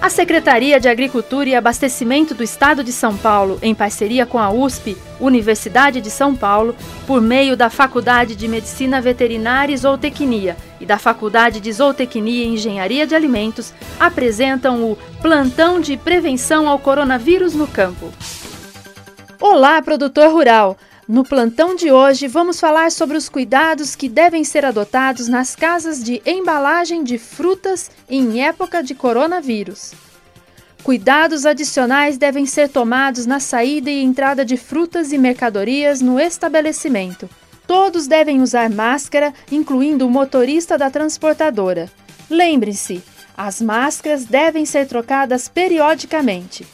A Secretaria de Agricultura e Abastecimento do Estado de São Paulo, em parceria com a USP, Universidade de São Paulo, por meio da Faculdade de Medicina Veterinária e Zootecnia e da Faculdade de Zootecnia e Engenharia de Alimentos, apresentam o Plantão de Prevenção ao Coronavírus no Campo. Olá, produtor rural! No plantão de hoje, vamos falar sobre os cuidados que devem ser adotados nas casas de embalagem de frutas em época de coronavírus. Cuidados adicionais devem ser tomados na saída e entrada de frutas e mercadorias no estabelecimento. Todos devem usar máscara, incluindo o motorista da transportadora. Lembre-se, as máscaras devem ser trocadas periodicamente.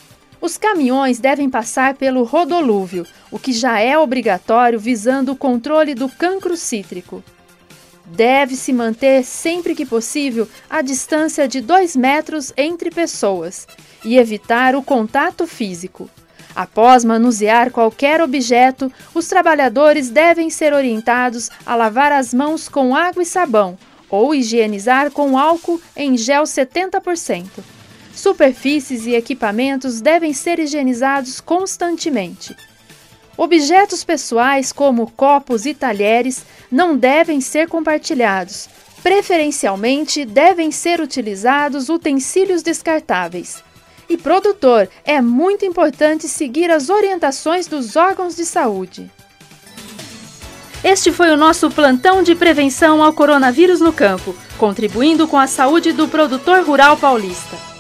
Os caminhões devem passar pelo rodolúvio, o que já é obrigatório visando o controle do cancro cítrico. Deve-se manter sempre que possível a distância de 2 metros entre pessoas e evitar o contato físico. Após manusear qualquer objeto, os trabalhadores devem ser orientados a lavar as mãos com água e sabão ou higienizar com álcool em gel 70%. Superfícies e equipamentos devem ser higienizados constantemente. Objetos pessoais, como copos e talheres, não devem ser compartilhados. Preferencialmente, devem ser utilizados utensílios descartáveis. E produtor, é muito importante seguir as orientações dos órgãos de saúde. Este foi o nosso plantão de prevenção ao coronavírus no campo, contribuindo com a saúde do produtor rural paulista.